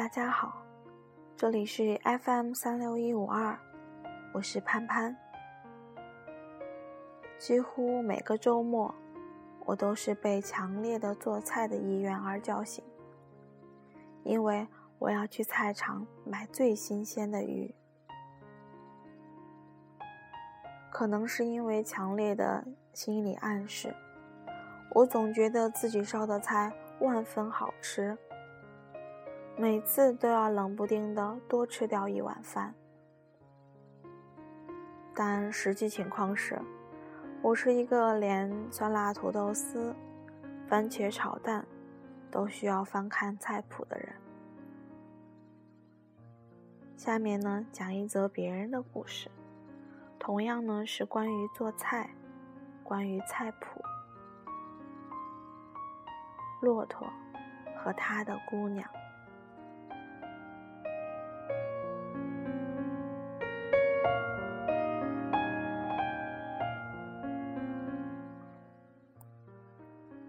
大家好，这里是 FM 三六一五二，我是潘潘。几乎每个周末，我都是被强烈的做菜的意愿而叫醒，因为我要去菜场买最新鲜的鱼。可能是因为强烈的心理暗示，我总觉得自己烧的菜万分好吃。每次都要冷不丁的多吃掉一碗饭，但实际情况是，我是一个连酸辣土豆丝、番茄炒蛋都需要翻看菜谱的人。下面呢，讲一则别人的故事，同样呢是关于做菜，关于菜谱。骆驼和他的姑娘。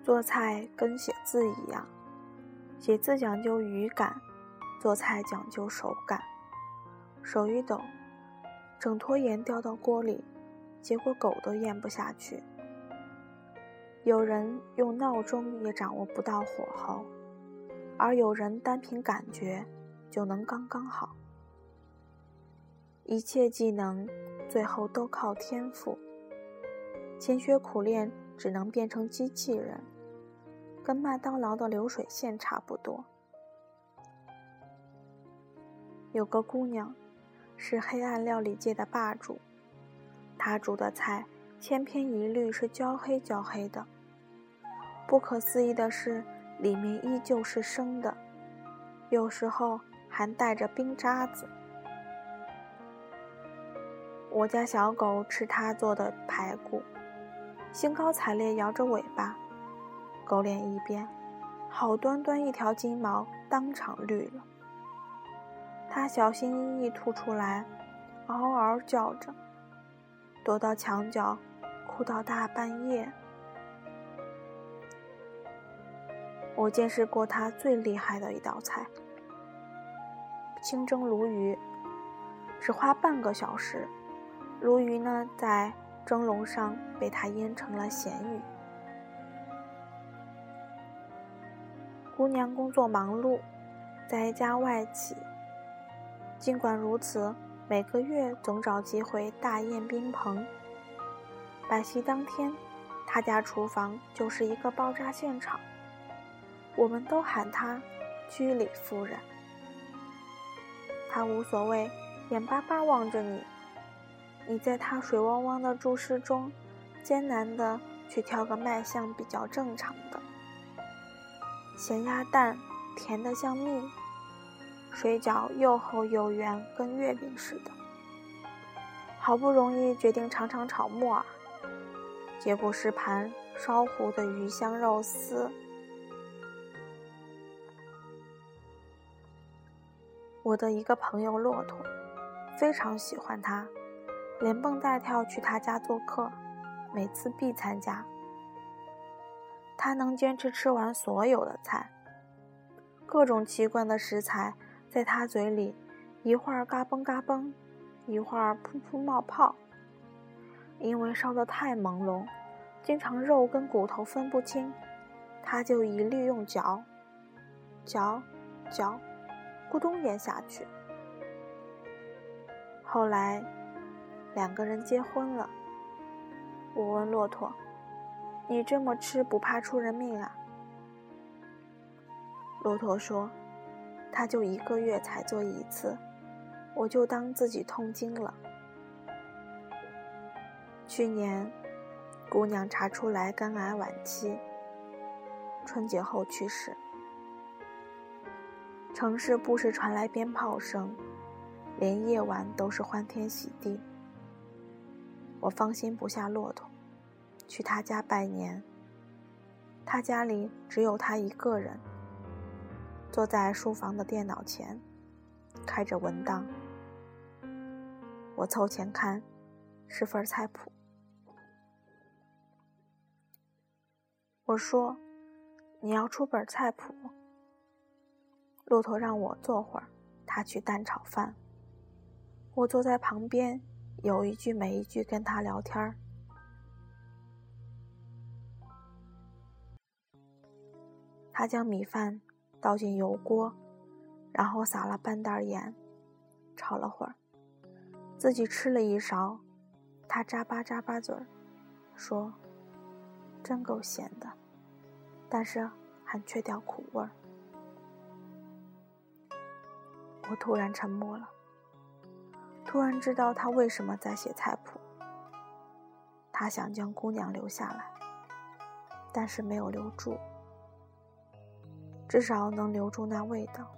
做菜跟写字一样，写字讲究语感，做菜讲究手感。手一抖，整坨盐掉到锅里，结果狗都咽不下去。有人用闹钟也掌握不到火候，而有人单凭感觉就能刚刚好。一切技能最后都靠天赋，勤学苦练只能变成机器人。跟麦当劳的流水线差不多。有个姑娘，是黑暗料理界的霸主，她煮的菜千篇一律是焦黑焦黑的。不可思议的是，里面依旧是生的，有时候还带着冰渣子。我家小狗吃她做的排骨，兴高采烈摇着尾巴。狗脸一边，好端端一条金毛当场绿了。它小心翼翼吐出来，嗷嗷叫着，躲到墙角，哭到大半夜。我见识过它最厉害的一道菜——清蒸鲈鱼，只花半个小时，鲈鱼呢在蒸笼上被他腌成了咸鱼。姑娘工作忙碌，在一家外企。尽管如此，每个月总找机会大宴宾朋。摆席当天，她家厨房就是一个爆炸现场。我们都喊她“居里夫人”。她无所谓，眼巴巴望着你。你在他水汪汪的注视中，艰难的去挑个卖相比较正常的。咸鸭蛋甜的像蜜，水饺又厚又圆，跟月饼似的。好不容易决定尝尝炒木耳，结果是盘烧糊的鱼香肉丝。我的一个朋友骆驼非常喜欢他，连蹦带跳去他家做客，每次必参加。他能坚持吃完所有的菜，各种奇怪的食材在他嘴里，一会儿嘎嘣嘎嘣，一会儿噗噗冒泡。因为烧得太朦胧，经常肉跟骨头分不清，他就一律用嚼，嚼，嚼，咕咚咽下去。后来，两个人结婚了。我问骆驼。你这么吃不怕出人命啊？骆驼说：“他就一个月才做一次，我就当自己痛经了。”去年，姑娘查出来肝癌晚期，春节后去世。城市不时传来鞭炮声，连夜晚都是欢天喜地。我放心不下骆驼。去他家拜年。他家里只有他一个人，坐在书房的电脑前，开着文档。我凑前看，是份菜谱。我说：“你要出本菜谱？”骆驼让我坐会儿，他去蛋炒饭。我坐在旁边，有一句没一句跟他聊天儿。他将米饭倒进油锅，然后撒了半袋盐，炒了会儿，自己吃了一勺。他咂巴咂巴嘴儿，说：“真够咸的，但是还缺点苦味儿。”我突然沉默了，突然知道他为什么在写菜谱。他想将姑娘留下来，但是没有留住。至少能留住那味道。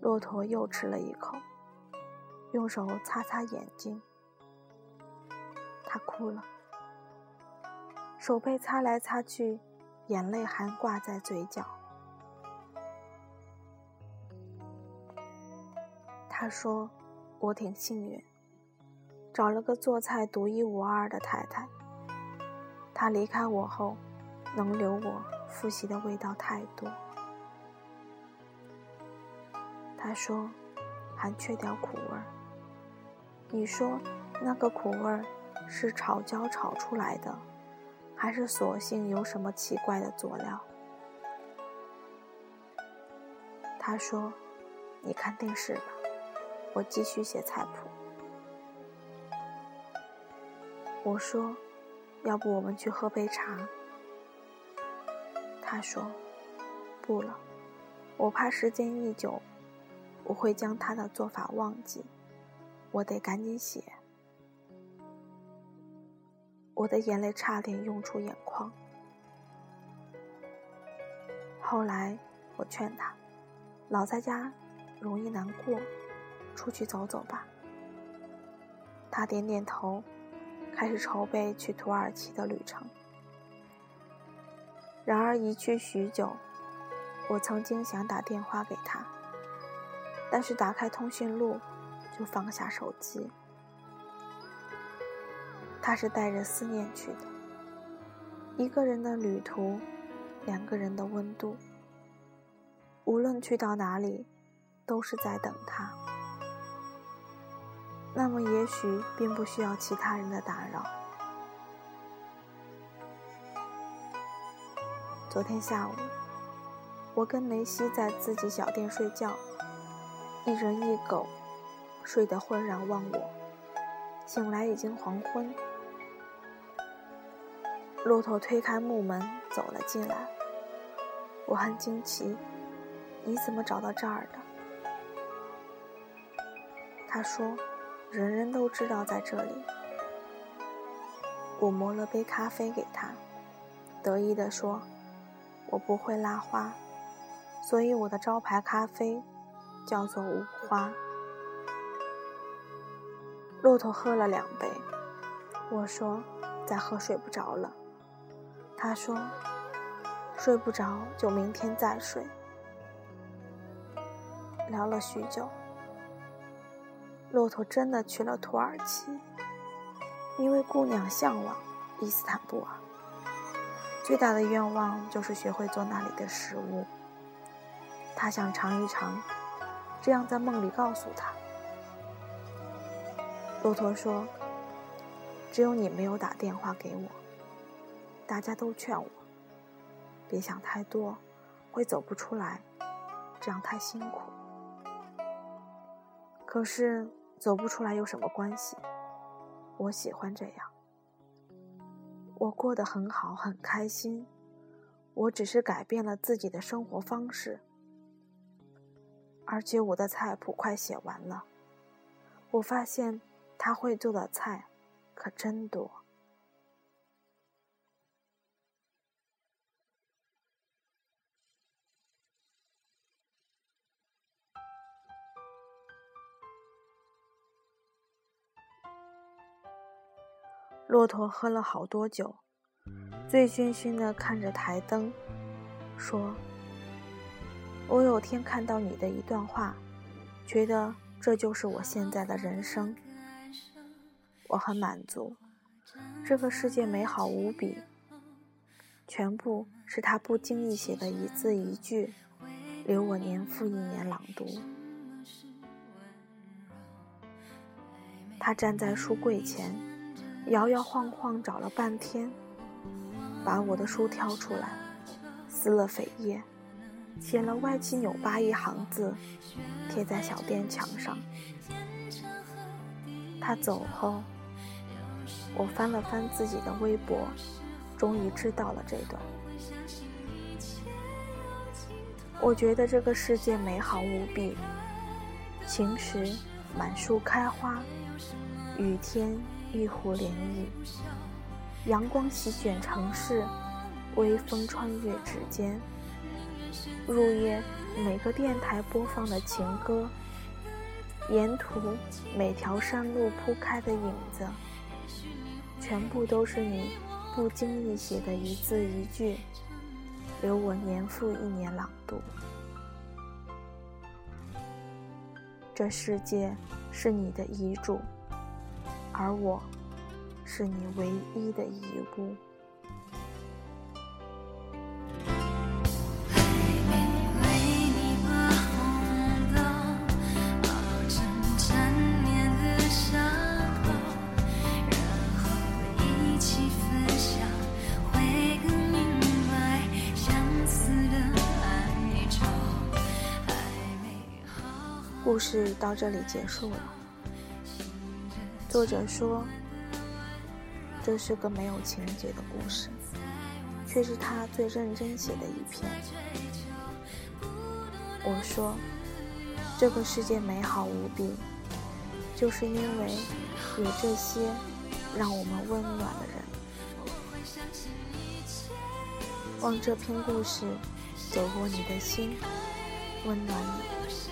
骆驼又吃了一口，用手擦擦眼睛，他哭了，手被擦来擦去，眼泪还挂在嘴角。他说：“我挺幸运，找了个做菜独一无二的太太。她离开我后，能留我。”复习的味道太多，他说还缺点苦味儿。你说那个苦味儿是炒焦炒出来的，还是索性有什么奇怪的佐料？他说：“你看电视吧，我继续写菜谱。”我说：“要不我们去喝杯茶？”他说：“不了，我怕时间一久，我会将他的做法忘记。我得赶紧写。”我的眼泪差点涌出眼眶。后来我劝他：“老在家容易难过，出去走走吧。”他点点头，开始筹备去土耳其的旅程。然而一去许久，我曾经想打电话给他，但是打开通讯录，就放下手机。他是带着思念去的，一个人的旅途，两个人的温度。无论去到哪里，都是在等他。那么也许并不需要其他人的打扰。昨天下午，我跟梅西在自己小店睡觉，一人一狗，睡得浑然忘我。醒来已经黄昏。骆驼推开木门走了进来，我很惊奇，你怎么找到这儿的？他说，人人都知道在这里。我磨了杯咖啡给他，得意地说。我不会拉花，所以我的招牌咖啡叫做无花。骆驼喝了两杯，我说再喝睡不着了。他说睡不着就明天再睡。聊了许久，骆驼真的去了土耳其，因为姑娘向往伊斯坦布尔。最大的愿望就是学会做那里的食物。他想尝一尝，这样在梦里告诉他。骆驼说：“只有你没有打电话给我。”大家都劝我，别想太多，会走不出来，这样太辛苦。可是走不出来有什么关系？我喜欢这样。我过得很好，很开心。我只是改变了自己的生活方式，而且我的菜谱快写完了。我发现他会做的菜可真多。骆驼喝了好多酒，醉醺醺的看着台灯，说：“我有天看到你的一段话，觉得这就是我现在的人生。我很满足，这个世界美好无比，全部是他不经意写的一字一句，留我年复一年朗读。他站在书柜前，摇摇晃晃找了半天，把我的书挑出来，撕了扉页，写了歪七扭八一行字，贴在小店墙上。他走后，我翻了翻自己的微博，终于知道了这段。我觉得这个世界美好无比，晴时满树开花，雨天一湖涟漪，阳光席卷城市，微风穿越指尖。入夜，每个电台播放的情歌，沿途每条山路铺开的影子，全部都是你不经意写的一字一句。留我年复一年朗读。这世界是你的遗嘱，而我是你唯一的遗物。故事到这里结束了。作者说，这是个没有情节的故事，却是他最认真写的一篇。我说，这个世界美好无比，就是因为有这些让我们温暖的人。望这篇故事走过你的心，温暖你。